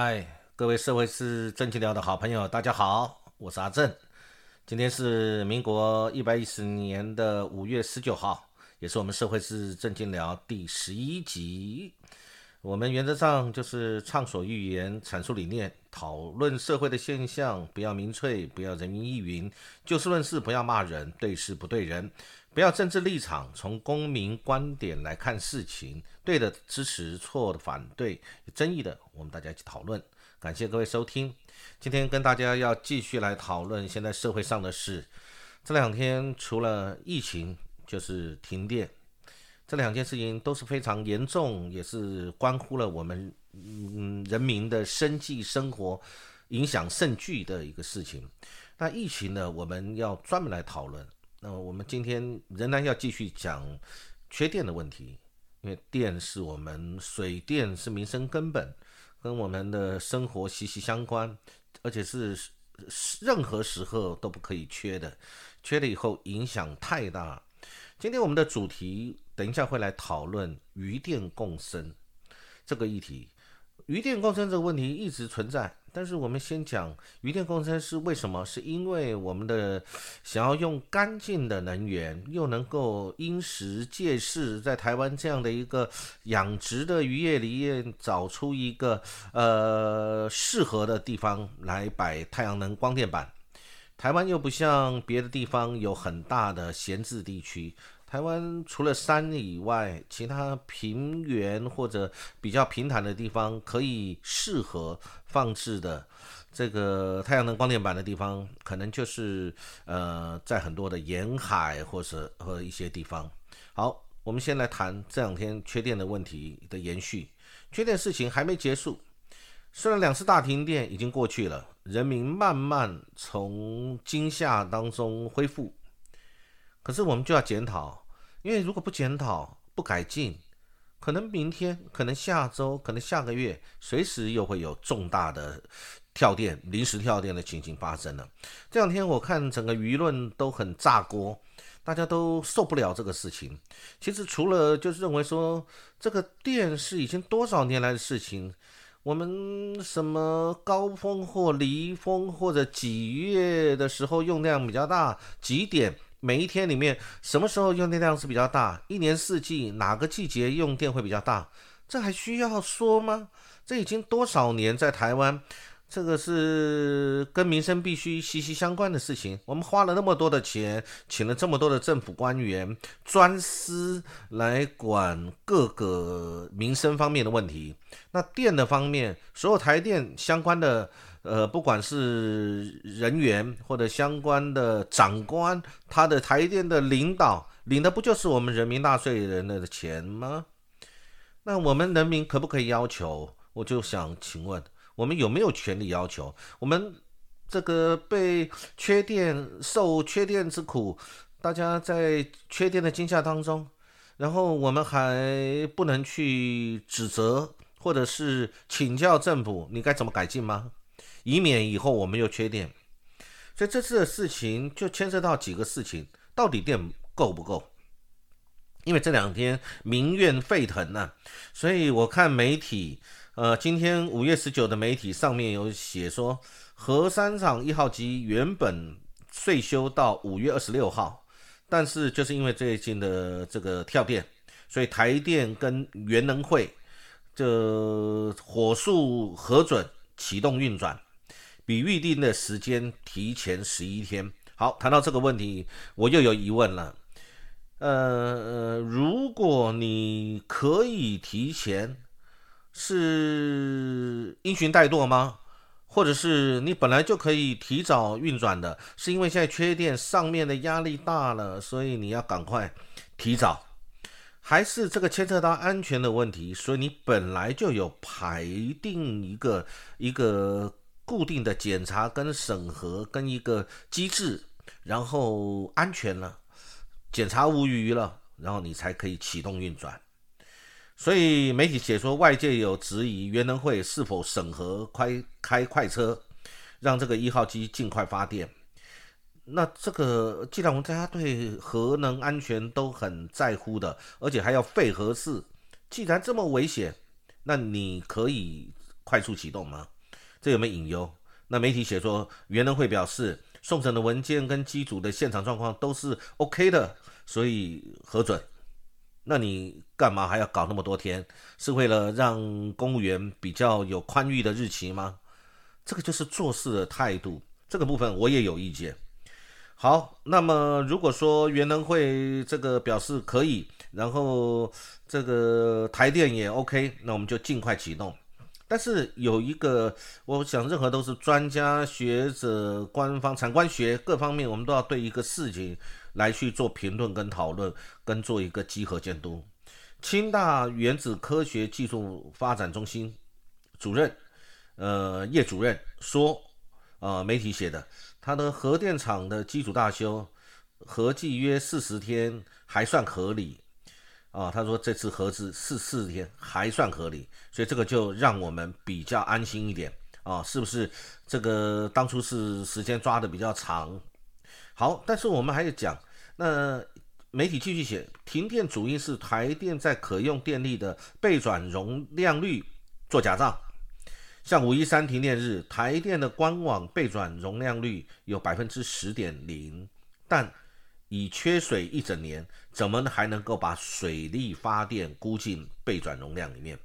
嗨，各位社会是正经聊的好朋友，大家好，我是阿正。今天是民国一百一十年的五月十九号，也是我们社会是正经聊第十一集。我们原则上就是畅所欲言，阐述理念，讨论社会的现象，不要民粹，不要人云亦云，就事论事，不要骂人，对事不对人，不要政治立场，从公民观点来看事情，对的支持，错的反对，有争议的我们大家一起讨论。感谢各位收听，今天跟大家要继续来讨论现在社会上的事。这两天除了疫情，就是停电。这两件事情都是非常严重，也是关乎了我们嗯人民的生计生活，影响甚巨的一个事情。那疫情呢，我们要专门来讨论。那么我们今天仍然要继续讲缺电的问题，因为电是我们水电是民生根本，跟我们的生活息息相关，而且是任何时候都不可以缺的，缺了以后影响太大。今天我们的主题。等一下会来讨论余电共生这个议题。余电共生这个问题一直存在，但是我们先讲余电共生是为什么？是因为我们的想要用干净的能源，又能够因时借势，在台湾这样的一个养殖的渔业里面找出一个呃适合的地方来摆太阳能光电板。台湾又不像别的地方有很大的闲置地区。台湾除了山以外，其他平原或者比较平坦的地方，可以适合放置的这个太阳能光电板的地方，可能就是呃，在很多的沿海或者和一些地方。好，我们先来谈这两天缺电的问题的延续。缺电事情还没结束，虽然两次大停电已经过去了，人民慢慢从惊吓当中恢复。可是我们就要检讨，因为如果不检讨、不改进，可能明天、可能下周、可能下个月，随时又会有重大的跳电、临时跳电的情形发生了。这两天我看整个舆论都很炸锅，大家都受不了这个事情。其实除了就是认为说这个电是已经多少年来的事情，我们什么高峰或离峰或者几月的时候用量比较大，几点？每一天里面，什么时候用电量是比较大？一年四季哪个季节用电会比较大？这还需要说吗？这已经多少年在台湾，这个是跟民生必须息息相关的事情。我们花了那么多的钱，请了这么多的政府官员专司来管各个民生方面的问题。那电的方面，所有台电相关的。呃，不管是人员或者相关的长官，他的台电的领导领的不就是我们人民纳税人的钱吗？那我们人民可不可以要求？我就想请问，我们有没有权利要求？我们这个被缺电、受缺电之苦，大家在缺电的惊吓当中，然后我们还不能去指责或者是请教政府，你该怎么改进吗？以免以后我们又缺电，所以这次的事情就牵涉到几个事情：到底电够不够？因为这两天民怨沸腾呢，所以我看媒体，呃，今天五月十九的媒体上面有写说，核三厂一号机原本税修到五月二十六号，但是就是因为最近的这个跳电，所以台电跟原能会就火速核准启动运转。比预定的时间提前十一天。好，谈到这个问题，我又有疑问了。呃，如果你可以提前，是因循怠惰吗？或者是你本来就可以提早运转的，是因为现在缺电，上面的压力大了，所以你要赶快提早？还是这个牵涉到安全的问题，所以你本来就有排定一个一个？固定的检查跟审核跟一个机制，然后安全了，检查无虞了，然后你才可以启动运转。所以媒体解说外界有质疑，原能会是否审核快开快车，让这个一号机尽快发电。那这个既然我们大家对核能安全都很在乎的，而且还要废核四，既然这么危险，那你可以。快速启动吗？这有没有隐忧？那媒体写说，原能会表示送审的文件跟机组的现场状况都是 OK 的，所以核准。那你干嘛还要搞那么多天？是为了让公务员比较有宽裕的日期吗？这个就是做事的态度。这个部分我也有意见。好，那么如果说元能会这个表示可以，然后这个台电也 OK，那我们就尽快启动。但是有一个，我想任何都是专家学者、官方、产官学各方面，我们都要对一个事情来去做评论跟讨论，跟做一个集合监督。清大原子科学技术发展中心主任，呃，叶主任说，呃，媒体写的，他的核电厂的机组大修合计约四十天，还算合理。啊，他说这次合资四四天还算合理，所以这个就让我们比较安心一点啊，是不是？这个当初是时间抓的比较长。好，但是我们还是讲，那媒体继续写，停电主因是台电在可用电力的备转容量率做假账。像五一三停电日，台电的官网备转容量率有百分之十点零，但已缺水一整年，怎么还能够把水力发电估进备转容量里面？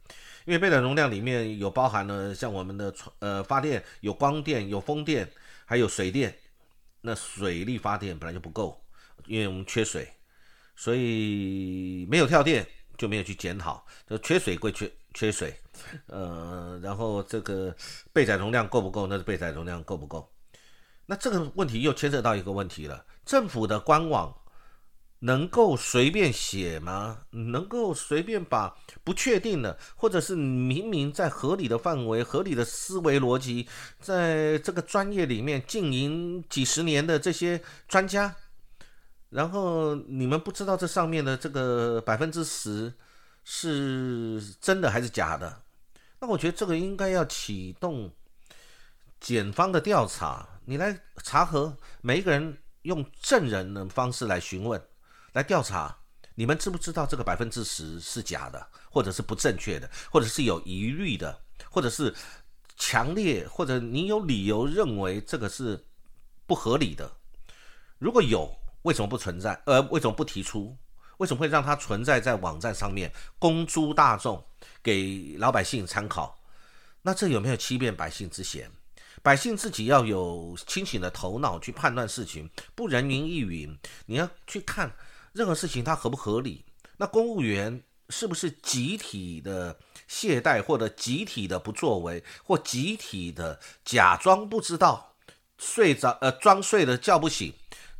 因为备转容量里面有包含了像我们的呃发电有光电、有风电，还有水电。那水力发电本来就不够，因为我们缺水，所以没有跳电就没有去检讨。就缺水归缺缺水，呃，然后这个备载容量够不够？那是备载容量够不够？那这个问题又牵涉到一个问题了。政府的官网能够随便写吗？能够随便把不确定的，或者是明明在合理的范围、合理的思维逻辑，在这个专业里面经营几十年的这些专家，然后你们不知道这上面的这个百分之十是真的还是假的？那我觉得这个应该要启动检方的调查，你来查核每一个人。用证人的方式来询问、来调查，你们知不知道这个百分之十是假的，或者是不正确的，或者是有疑虑的，或者是强烈，或者你有理由认为这个是不合理的？如果有，为什么不存在？呃，为什么不提出？为什么会让它存在在网站上面，公诸大众，给老百姓参考？那这有没有欺骗百姓之嫌？百姓自己要有清醒的头脑去判断事情，不人云亦云。你要去看任何事情它合不合理。那公务员是不是集体的懈怠，或者集体的不作为，或集体的假装不知道，睡着呃装睡的叫不醒？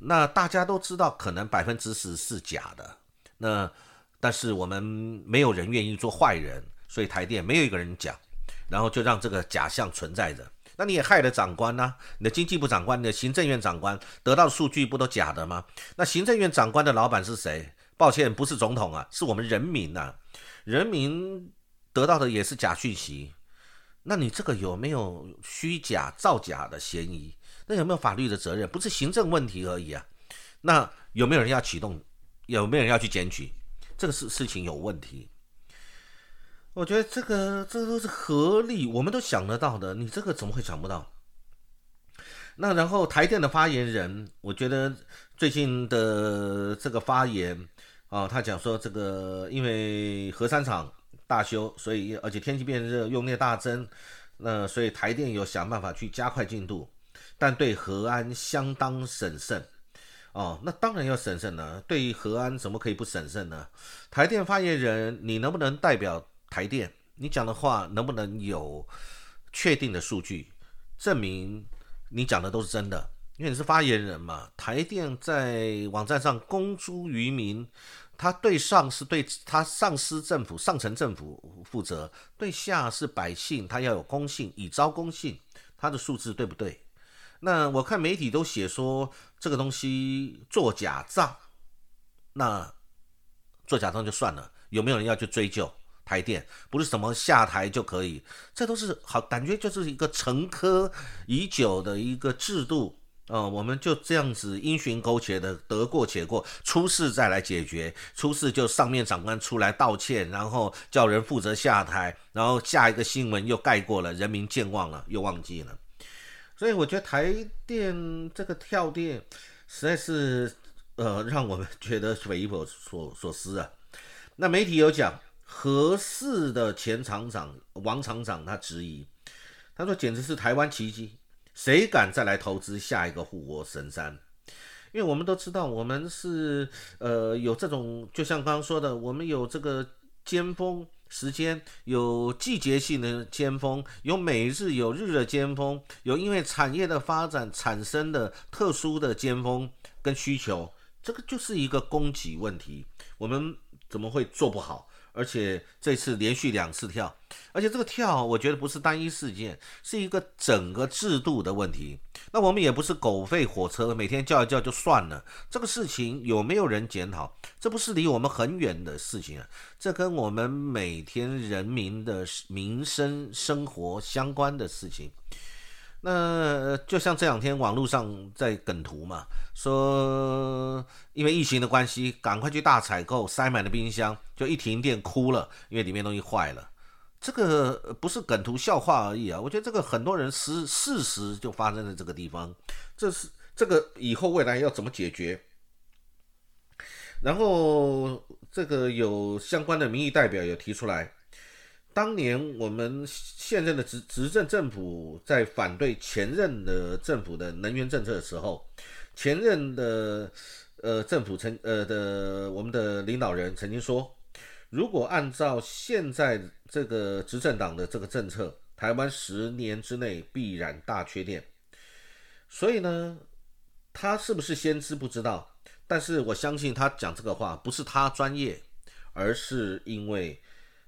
那大家都知道，可能百分之十是假的。那但是我们没有人愿意做坏人，所以台电没有一个人讲，然后就让这个假象存在着。那你也害了长官呐！你的经济部长官、你的行政院长官得到的数据不都假的吗？那行政院长官的老板是谁？抱歉，不是总统啊，是我们人民呐！人民得到的也是假讯息。那你这个有没有虚假造假的嫌疑？那有没有法律的责任？不是行政问题而已啊！那有没有人要启动？有没有人要去检举？这个事事情有问题。我觉得这个这都是合理，我们都想得到的。你这个怎么会想不到？那然后台电的发言人，我觉得最近的这个发言啊，他讲说这个因为核三厂大修，所以而且天气变热，用电大增，那所以台电有想办法去加快进度，但对核安相当审慎。哦，那当然要审慎了。对于核安怎么可以不审慎呢？台电发言人，你能不能代表？台电，你讲的话能不能有确定的数据证明你讲的都是真的？因为你是发言人嘛。台电在网站上公诸于民，他对上是对他上司政府、上层政府负责，对下是百姓，他要有公信，以招公信。他的数字对不对？那我看媒体都写说这个东西做假账，那做假账就算了，有没有人要去追究？台电不是什么下台就可以，这都是好感觉就是一个沉疴已久的一个制度呃，我们就这样子因循苟且的得过且过，出事再来解决，出事就上面长官出来道歉，然后叫人负责下台，然后下一个新闻又盖过了，人民健忘了，又忘记了。所以我觉得台电这个跳电实在是呃让我们觉得匪夷所所思啊。那媒体有讲，合适的前厂长王厂长他质疑，他说简直是台湾奇迹。谁敢再来投资下一个护国神山？因为我们都知道，我们是呃有这种，就像刚刚说的，我们有这个尖峰时间，有季节性的尖峰，有每日有日的尖峰，有因为产业的发展产生的特殊的尖峰跟需求，这个就是一个供给问题，我们怎么会做不好？而且这次连续两次跳，而且这个跳，我觉得不是单一事件，是一个整个制度的问题。那我们也不是狗吠火车，每天叫一叫就算了。这个事情有没有人检讨？这不是离我们很远的事情啊，这跟我们每天人民的民生生活相关的事情。那就像这两天网络上在梗图嘛，说因为疫情的关系，赶快去大采购，塞满了冰箱，就一停电哭了，因为里面东西坏了。这个不是梗图笑话而已啊！我觉得这个很多人事事实就发生在这个地方，这是这个以后未来要怎么解决？然后这个有相关的民意代表有提出来。当年我们现任的执执政政府在反对前任的政府的能源政策的时候，前任的呃政府曾呃的我们的领导人曾经说，如果按照现在这个执政党的这个政策，台湾十年之内必然大缺电。所以呢，他是不是先知不知道，但是我相信他讲这个话不是他专业，而是因为。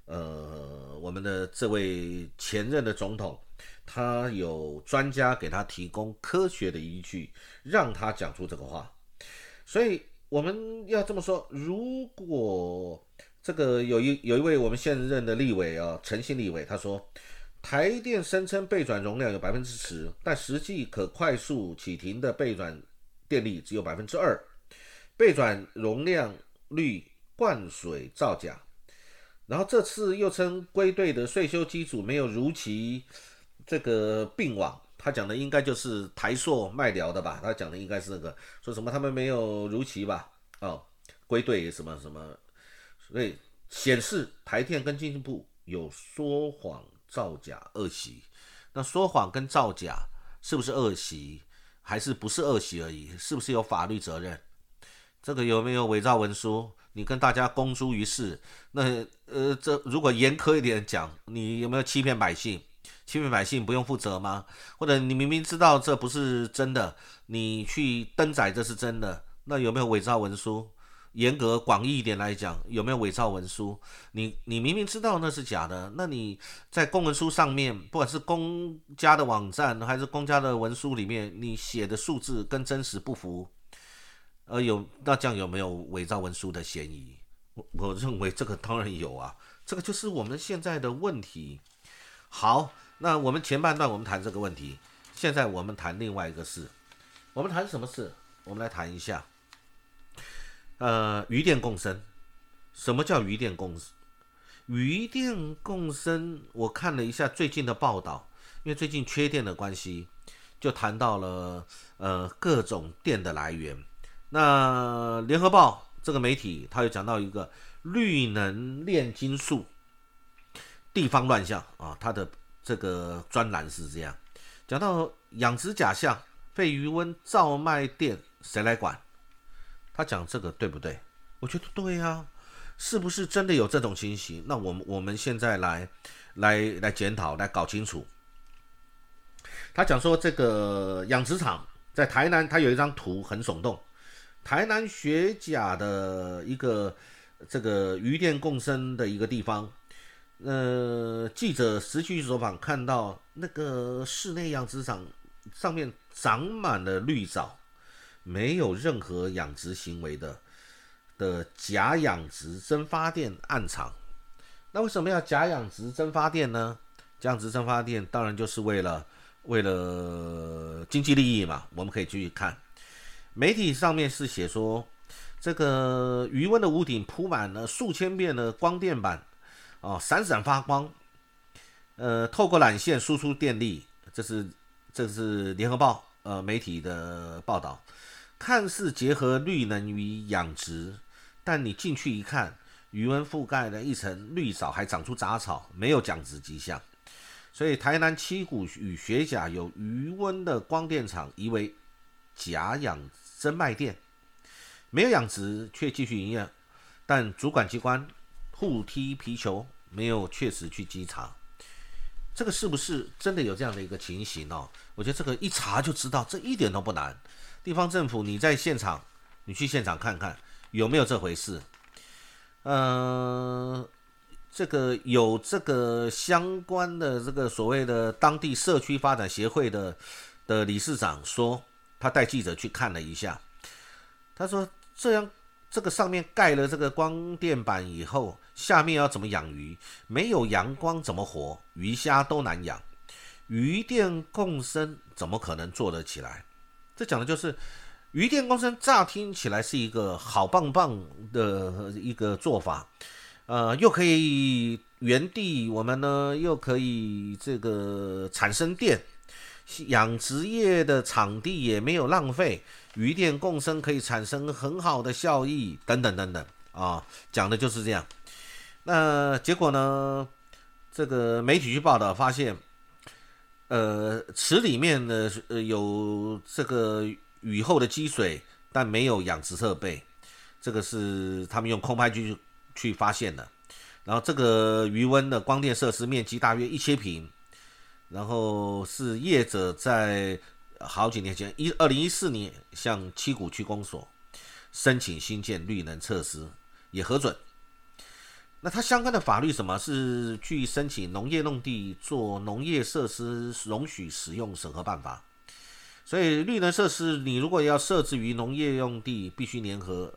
呃，我们的这位前任的总统，他有专家给他提供科学的依据，让他讲出这个话。所以我们要这么说：如果这个有一有一位我们现任的立委啊，陈信立委，他说台电声称备转容量有百分之十，但实际可快速启停的备转电力只有百分之二，备转容量率灌水造假。然后这次又称归队的税收机组没有如期这个并网，他讲的应该就是台硕卖疗的吧？他讲的应该是这个，说什么他们没有如期吧？哦，归队什么什么，所以显示台电跟经济部有说谎造假恶习。那说谎跟造假是不是恶习，还是不是恶习而已？是不是有法律责任？这个有没有伪造文书？你跟大家公诸于世，那呃，这如果严苛一点讲，你有没有欺骗百姓？欺骗百姓不用负责吗？或者你明明知道这不是真的，你去登载这是真的，那有没有伪造文书？严格广义一点来讲，有没有伪造文书？你你明明知道那是假的，那你在公文书上面，不管是公家的网站还是公家的文书里面，你写的数字跟真实不符。呃，有那这样有没有伪造文书的嫌疑？我我认为这个当然有啊，这个就是我们现在的问题。好，那我们前半段我们谈这个问题，现在我们谈另外一个事。我们谈什么事？我们来谈一下，呃，余电共生。什么叫余电共生？余电共生，我看了一下最近的报道，因为最近缺电的关系，就谈到了呃各种电的来源。那联合报这个媒体，他又讲到一个绿能炼金术地方乱象啊，他的这个专栏是这样讲到养殖假象、废鱼温造卖电，谁来管？他讲这个对不对？我觉得对呀，是不是真的有这种情形？那我们我们现在来来来检讨，来搞清楚。他讲说这个养殖场在台南，他有一张图很耸动。台南学甲的一个这个鱼电共生的一个地方，呃，记者实际走访，看到那个室内养殖场上面长满了绿藻，没有任何养殖行为的的假养殖蒸发电暗场。那为什么要假养殖蒸发电呢？假养殖蒸发电当然就是为了为了经济利益嘛，我们可以继续看。媒体上面是写说，这个余温的屋顶铺满了数千片的光电板，哦，闪闪发光，呃，透过缆线输出电力。这是这是联合报呃媒体的报道，看似结合绿能与养殖，但你进去一看，余温覆盖了一层绿藻，还长出杂草，没有养殖迹象。所以台南七股与学甲有余温的光电厂疑为假养真卖店，没有养殖却继续营业，但主管机关互踢皮球，没有确实去稽查。这个是不是真的有这样的一个情形哦？我觉得这个一查就知道，这一点都不难。地方政府，你在现场，你去现场看看有没有这回事。嗯，这个有这个相关的这个所谓的当地社区发展协会的的理事长说，他带记者去看了一下，他说这样。这个上面盖了这个光电板以后，下面要怎么养鱼？没有阳光怎么活？鱼虾都难养，鱼电共生怎么可能做得起来？这讲的就是鱼电共生，乍听起来是一个好棒棒的一个做法，呃，又可以原地我们呢又可以这个产生电。养殖业的场地也没有浪费，鱼电共生可以产生很好的效益，等等等等啊，讲的就是这样。那结果呢？这个媒体去报道发现，呃，池里面呢呃有这个雨后的积水，但没有养殖设备，这个是他们用空拍机去发现的。然后这个余温的光电设施面积大约一千平。然后是业者在好几年前，一二零一四年向七股区公所申请新建绿能设施，也核准。那它相关的法律什么是据申请农业用地做农业设施容许使用审核办法。所以绿能设施你如果要设置于农业用地，必须联合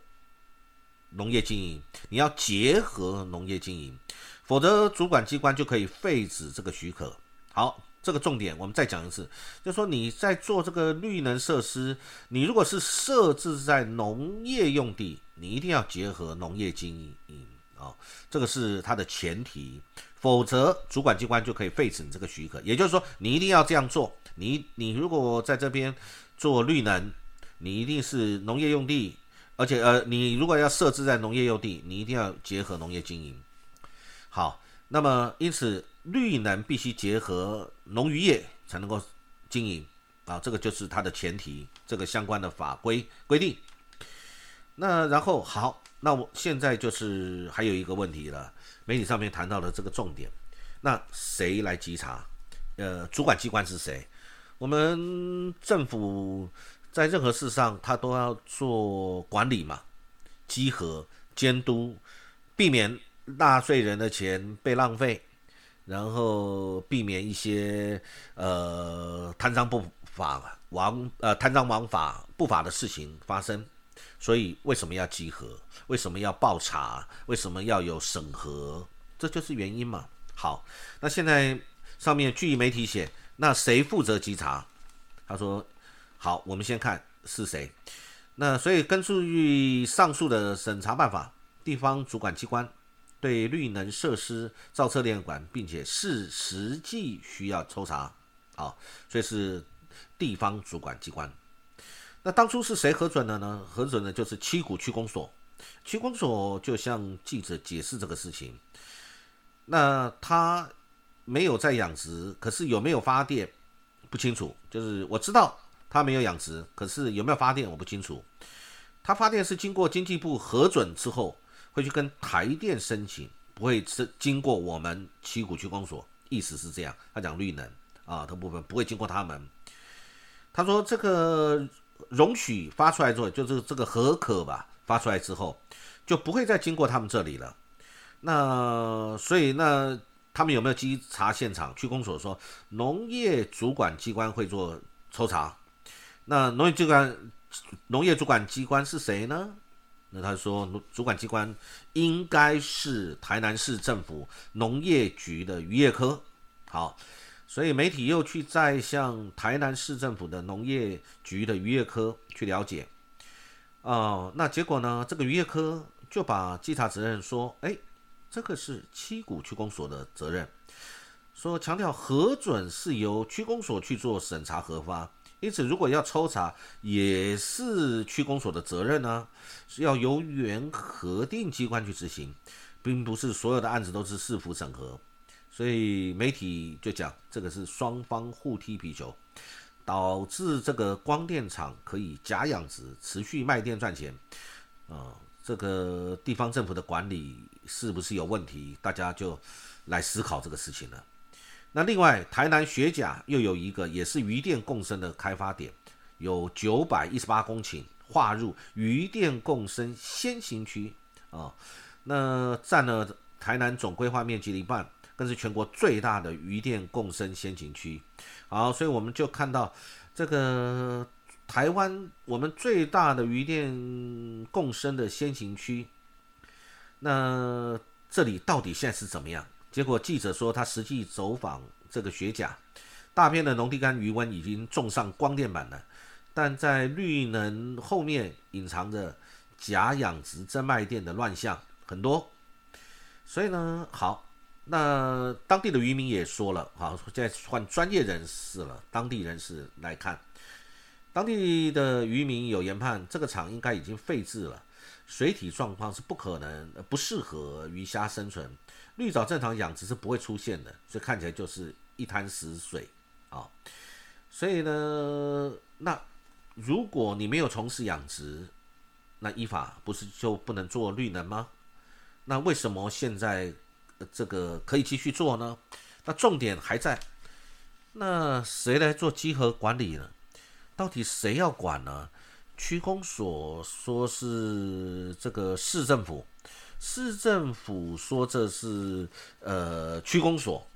农业经营，你要结合农业经营，否则主管机关就可以废止这个许可。好，这个重点我们再讲一次，就说你在做这个绿能设施，你如果是设置在农业用地，你一定要结合农业经营啊，这个是它的前提，否则主管机关就可以废止你这个许可。也就是说，你一定要这样做。你你如果在这边做绿能，你一定是农业用地，而且呃，你如果要设置在农业用地，你一定要结合农业经营。好，那么因此。绿能必须结合农渔业才能够经营啊，这个就是它的前提，这个相关的法规规定。那然后好，那我现在就是还有一个问题了，媒体上面谈到了这个重点，那谁来稽查？呃，主管机关是谁？我们政府在任何事上，他都要做管理嘛，稽核、监督，避免纳税人的钱被浪费。然后避免一些呃贪赃不法、枉呃贪赃枉法不法的事情发生，所以为什么要集合？为什么要报查？为什么要有审核？这就是原因嘛。好，那现在上面据媒体写，那谁负责稽查？他说：好，我们先看是谁。那所以根据上述的审查办法，地方主管机关。对绿能设施造测量管，并且是实际需要抽查，啊，所以是地方主管机关。那当初是谁核准的呢？核准的就是七股区公所。区公所就向记者解释这个事情。那他没有在养殖，可是有没有发电不清楚。就是我知道他没有养殖，可是有没有发电我不清楚。他发电是经过经济部核准之后。会去跟台电申请，不会是经过我们七股区公所，意思是这样。他讲绿能啊这部分不会经过他们。他说这个容许发出来之后，就是这个合可吧，发出来之后就不会再经过他们这里了。那所以那他们有没有稽查现场？区公所说农业主管机关会做抽查。那农业机关农业主管机关是谁呢？那他说，主管机关应该是台南市政府农业局的渔业科。好，所以媒体又去再向台南市政府的农业局的渔业科去了解，哦，那结果呢？这个渔业科就把稽查责任说，哎，这个是七股区公所的责任，说强调核准是由区公所去做审查核发，因此如果要抽查，也是区公所的责任呢，是要由原核定机关去执行，并不是所有的案子都是市府审核。所以媒体就讲，这个是双方互踢皮球，导致这个光电厂可以假养殖，持续卖电赚钱。啊，这个地方政府的管理是不是有问题？大家就来思考这个事情了。那另外，台南学甲又有一个也是余电共生的开发点，有九百一十八公顷划入余电共生先行区啊，那占了台南总规划面积的一半。更是全国最大的余电共生先行区，好，所以我们就看到这个台湾我们最大的余电共生的先行区，那这里到底现在是怎么样？结果记者说他实际走访这个雪甲，大片的农地干鱼温已经种上光电板了，但在绿能后面隐藏着假养殖真卖电的乱象很多，所以呢，好。那当地的渔民也说了，好，现在换专业人士了，当地人士来看，当地的渔民有研判，这个厂应该已经废置了，水体状况是不可能不适合鱼虾生存，绿藻正常养殖是不会出现的，所以看起来就是一滩死水啊。所以呢，那如果你没有从事养殖，那依法不是就不能做绿能吗？那为什么现在？这个可以继续做呢，那重点还在，那谁来做集合管理呢？到底谁要管呢？区公所说是这个市政府，市政府说这是呃区公所，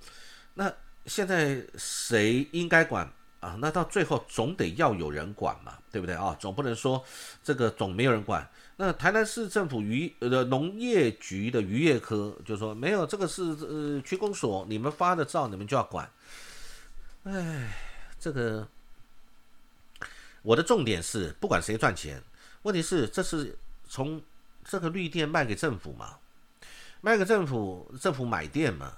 那现在谁应该管啊？那到最后总得要有人管嘛，对不对啊？总不能说这个总没有人管。那台南市政府渔呃农业局的渔业科就说没有这个是呃区公所，你们发的照你们就要管。哎，这个我的重点是不管谁赚钱，问题是这是从这个绿电卖给政府嘛，卖给政府，政府买电嘛。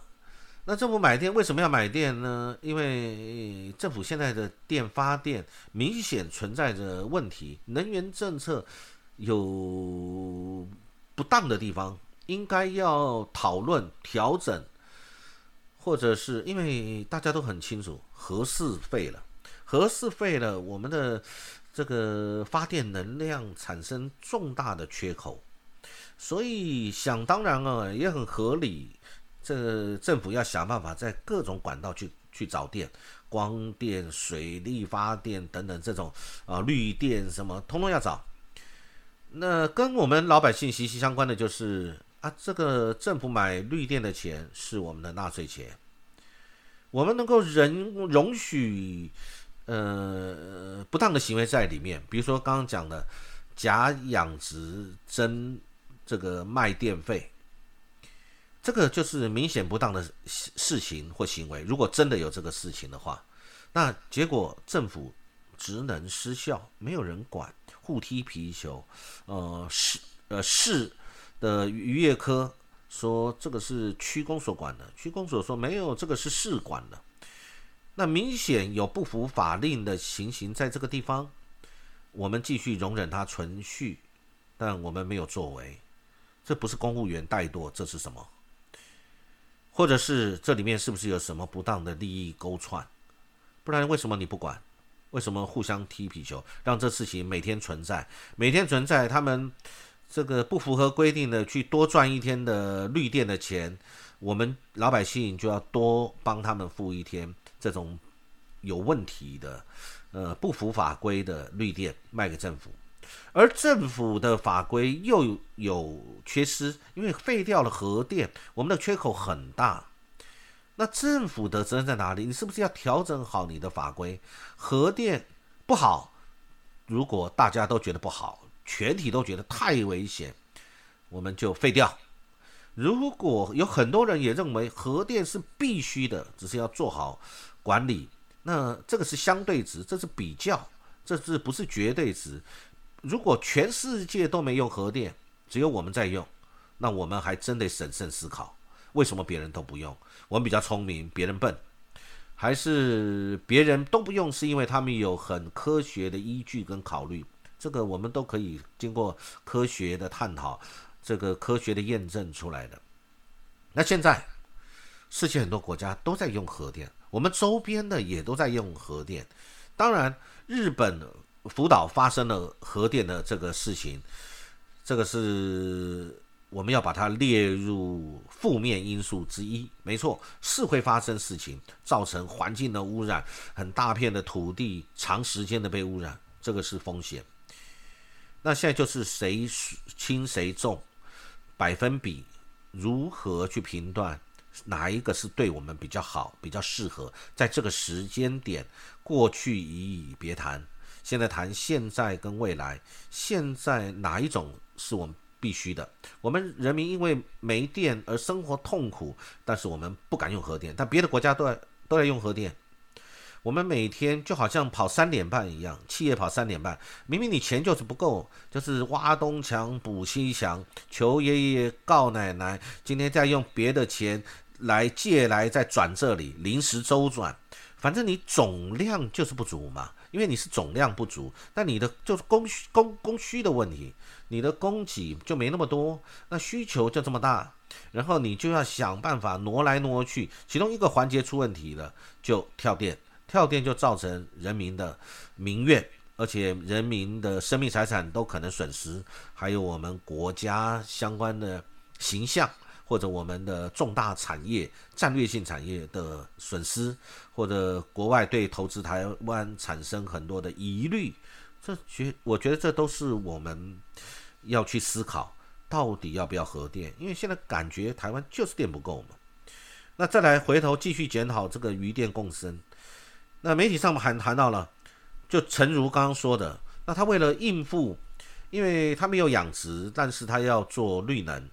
那政府买电为什么要买电呢？因为政府现在的电发电明显存在着问题，能源政策。有不当的地方，应该要讨论调整，或者是因为大家都很清楚，核是废了，核是废了，我们的这个发电能量产生重大的缺口，所以想当然啊，也很合理，这政府要想办法在各种管道去去找电，光电、水力发电等等这种啊绿电什么，通通要找。那跟我们老百姓息息相关的就是啊，这个政府买绿电的钱是我们的纳税钱，我们能够人容许呃不当的行为在里面，比如说刚刚讲的假养殖真这个卖电费，这个就是明显不当的事情或行为。如果真的有这个事情的话，那结果政府职能失效，没有人管。互踢皮球，呃市呃市的渔业科说这个是区公所管的，区公所说没有，这个是市管的。那明显有不符法令的情形在这个地方，我们继续容忍它存续，但我们没有作为，这不是公务员怠惰，这是什么？或者是这里面是不是有什么不当的利益勾串？不然为什么你不管？为什么互相踢皮球，让这事情每天存在，每天存在？他们这个不符合规定的去多赚一天的绿电的钱，我们老百姓就要多帮他们付一天这种有问题的、呃不符法规的绿电卖给政府，而政府的法规又有缺失，因为废掉了核电，我们的缺口很大。那政府的责任在哪里？你是不是要调整好你的法规？核电不好，如果大家都觉得不好，全体都觉得太危险，我们就废掉。如果有很多人也认为核电是必须的，只是要做好管理，那这个是相对值，这是比较，这是不是绝对值？如果全世界都没用核电，只有我们在用，那我们还真得审慎思考，为什么别人都不用？我们比较聪明，别人笨，还是别人都不用，是因为他们有很科学的依据跟考虑？这个我们都可以经过科学的探讨，这个科学的验证出来的。那现在，世界很多国家都在用核电，我们周边的也都在用核电。当然，日本福岛发生了核电的这个事情，这个是我们要把它列入负面因素之一。没错，是会发生事情，造成环境的污染，很大片的土地长时间的被污染，这个是风险。那现在就是谁轻谁重，百分比如何去评断哪一个是对我们比较好、比较适合？在这个时间点，过去已已别谈，现在谈现在跟未来。现在哪一种是我们必须的？我们人民因为没电而生活痛苦，但是我们不敢用核电，但别的国家都在都在用核电。我们每天就好像跑三点半一样，企业跑三点半，明明你钱就是不够，就是挖东墙补西墙，求爷爷告奶奶，今天再用别的钱来借来再转这里，临时周转，反正你总量就是不足嘛，因为你是总量不足，那你的就是供需供供需的问题，你的供给就没那么多，那需求就这么大，然后你就要想办法挪来挪去，其中一个环节出问题了，就跳电。跳电就造成人民的民怨，而且人民的生命财产都可能损失，还有我们国家相关的形象，或者我们的重大产业、战略性产业的损失，或者国外对投资台湾产生很多的疑虑，这觉我觉得这都是我们要去思考，到底要不要核电？因为现在感觉台湾就是电不够嘛。那再来回头继续检讨这个余电共生。那媒体上面还谈到了，就诚如刚刚说的，那他为了应付，因为他没有养殖，但是他要做绿能，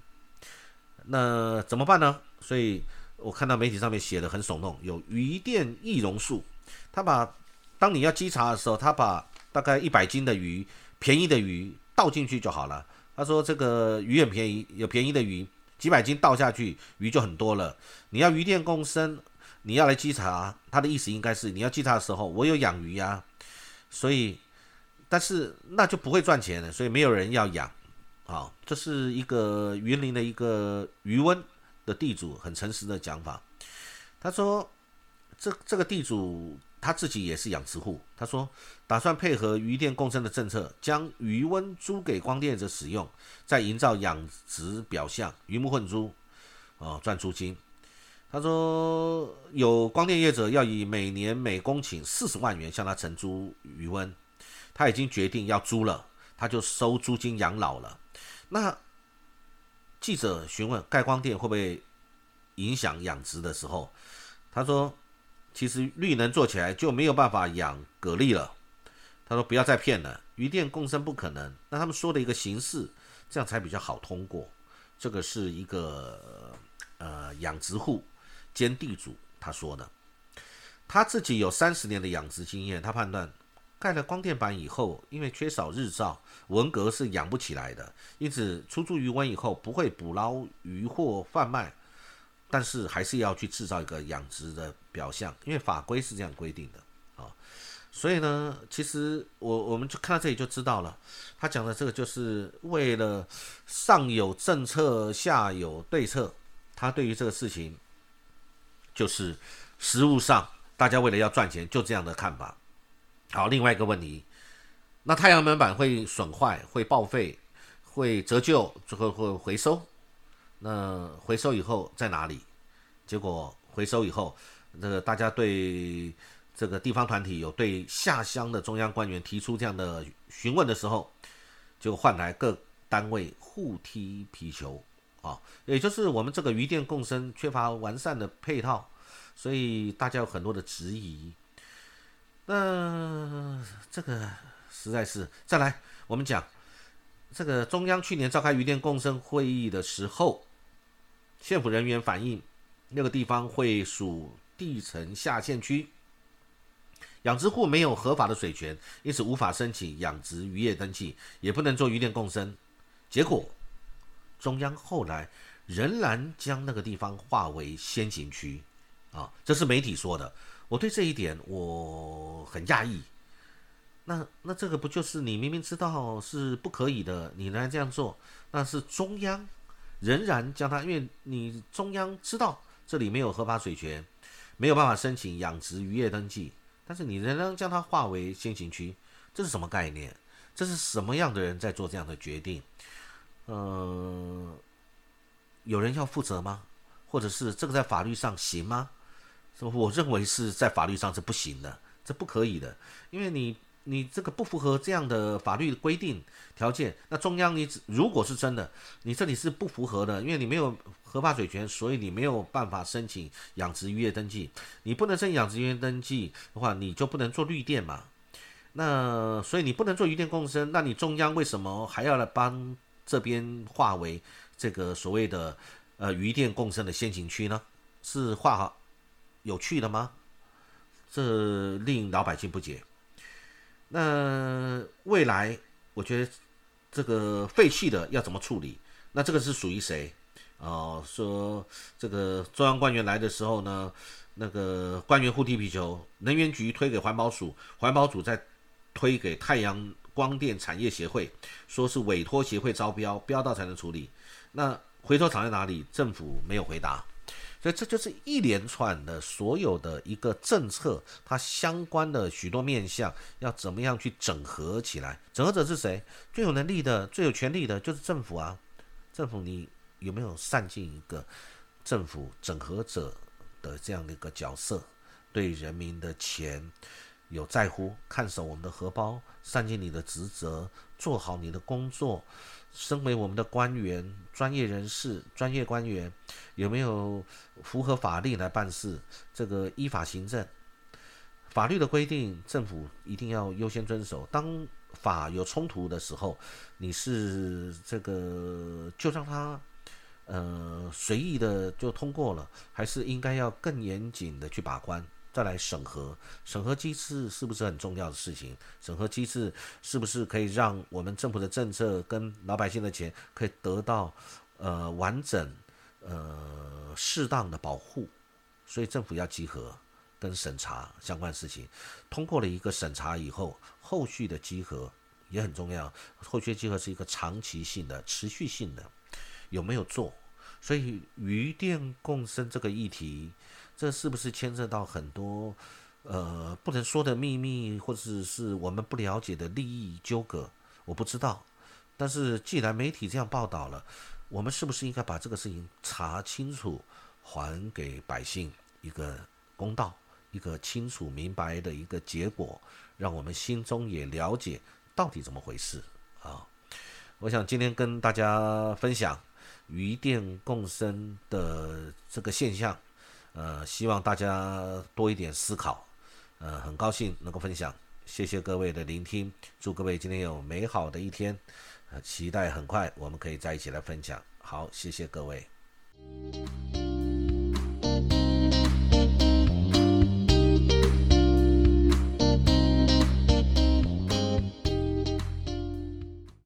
那怎么办呢？所以我看到媒体上面写的很耸动，有鱼电易容术，他把当你要稽查的时候，他把大概一百斤的鱼，便宜的鱼倒进去就好了。他说这个鱼很便宜，有便宜的鱼，几百斤倒下去，鱼就很多了。你要鱼电共生。你要来稽查，他的意思应该是你要稽查的时候，我有养鱼呀，所以，但是那就不会赚钱了，所以没有人要养，啊，这是一个云林的一个余温的地主很诚实的讲法，他说，这这个地主他自己也是养殖户，他说打算配合渔电共生的政策，将余温租给光电者使用，再营造养殖表象，鱼目混珠，哦，赚租金。他说有光电业者要以每年每公顷四十万元向他承租余温，他已经决定要租了，他就收租金养老了。那记者询问盖光电会不会影响养殖的时候，他说其实绿能做起来就没有办法养蛤蜊了。他说不要再骗了，鱼电共生不可能。那他们说的一个形式，这样才比较好通过。这个是一个呃养殖户。兼地主他说的，他自己有三十年的养殖经验，他判断盖了光电板以后，因为缺少日照，文革是养不起来的，因此出租鱼温以后不会捕捞鱼货贩卖，但是还是要去制造一个养殖的表象，因为法规是这样规定的啊。所以呢，其实我我们就看到这里就知道了，他讲的这个就是为了上有政策，下有对策，他对于这个事情。就是实物上，大家为了要赚钱，就这样的看法。好，另外一个问题，那太阳能板会损坏、会报废、会折旧，最后会回收。那回收以后在哪里？结果回收以后，这个大家对这个地方团体有对下乡的中央官员提出这样的询问的时候，就换来各单位互踢皮球。啊，也就是我们这个余电共生缺乏完善的配套，所以大家有很多的质疑。嗯这个实在是再来，我们讲这个中央去年召开渔电共生会议的时候，县府人员反映那个地方会属地层下陷区，养殖户没有合法的水权，因此无法申请养殖渔业登记，也不能做渔电共生。结果，中央后来仍然将那个地方划为先行区，啊，这是媒体说的。我对这一点我很讶异。那那这个不就是你明明知道是不可以的，你来这样做，那是中央仍然将它，因为你中央知道这里没有合法水权，没有办法申请养殖渔业登记。但是你仍然将它划为先行区，这是什么概念？这是什么样的人在做这样的决定？呃，有人要负责吗？或者是这个在法律上行吗？我认为是在法律上是不行的，这不可以的，因为你你这个不符合这样的法律规定条件。那中央你如果是真的，你这里是不符合的，因为你没有。合法水权，所以你没有办法申请养殖渔业登记。你不能申请养殖渔业登记的话，你就不能做绿电嘛。那所以你不能做渔电共生。那你中央为什么还要来帮这边划为这个所谓的呃渔电共生的先行区呢？是划好有趣的吗？这令老百姓不解。那未来我觉得这个废弃的要怎么处理？那这个是属于谁？哦，说这个中央官员来的时候呢，那个官员互踢皮球，能源局推给环保署，环保署再推给太阳光电产业协会，说是委托协会招标，标到才能处理。那回收厂在哪里？政府没有回答，所以这就是一连串的所有的一个政策，它相关的许多面向要怎么样去整合起来？整合者是谁？最有能力的、最有权力的就是政府啊！政府你。有没有善尽一个政府整合者的这样的一个角色？对人民的钱有在乎，看守我们的荷包，善尽你的职责，做好你的工作。身为我们的官员、专业人士、专业官员，有没有符合法律来办事？这个依法行政，法律的规定，政府一定要优先遵守。当法有冲突的时候，你是这个就让他。呃，随意的就通过了，还是应该要更严谨的去把关，再来审核。审核机制是不是很重要的事情？审核机制是不是可以让我们政府的政策跟老百姓的钱可以得到呃完整、呃适当的保护？所以政府要集合跟审查相关事情，通过了一个审查以后，后续的集合也很重要。后续集合是一个长期性的、持续性的，有没有做？所以余电共生这个议题，这是不是牵涉到很多呃不能说的秘密，或者是我们不了解的利益纠葛？我不知道。但是既然媒体这样报道了，我们是不是应该把这个事情查清楚，还给百姓一个公道，一个清楚明白的一个结果，让我们心中也了解到底怎么回事啊？我想今天跟大家分享。鱼电共生的这个现象，呃，希望大家多一点思考，呃，很高兴能够分享，谢谢各位的聆听，祝各位今天有美好的一天，呃，期待很快我们可以在一起来分享，好，谢谢各位。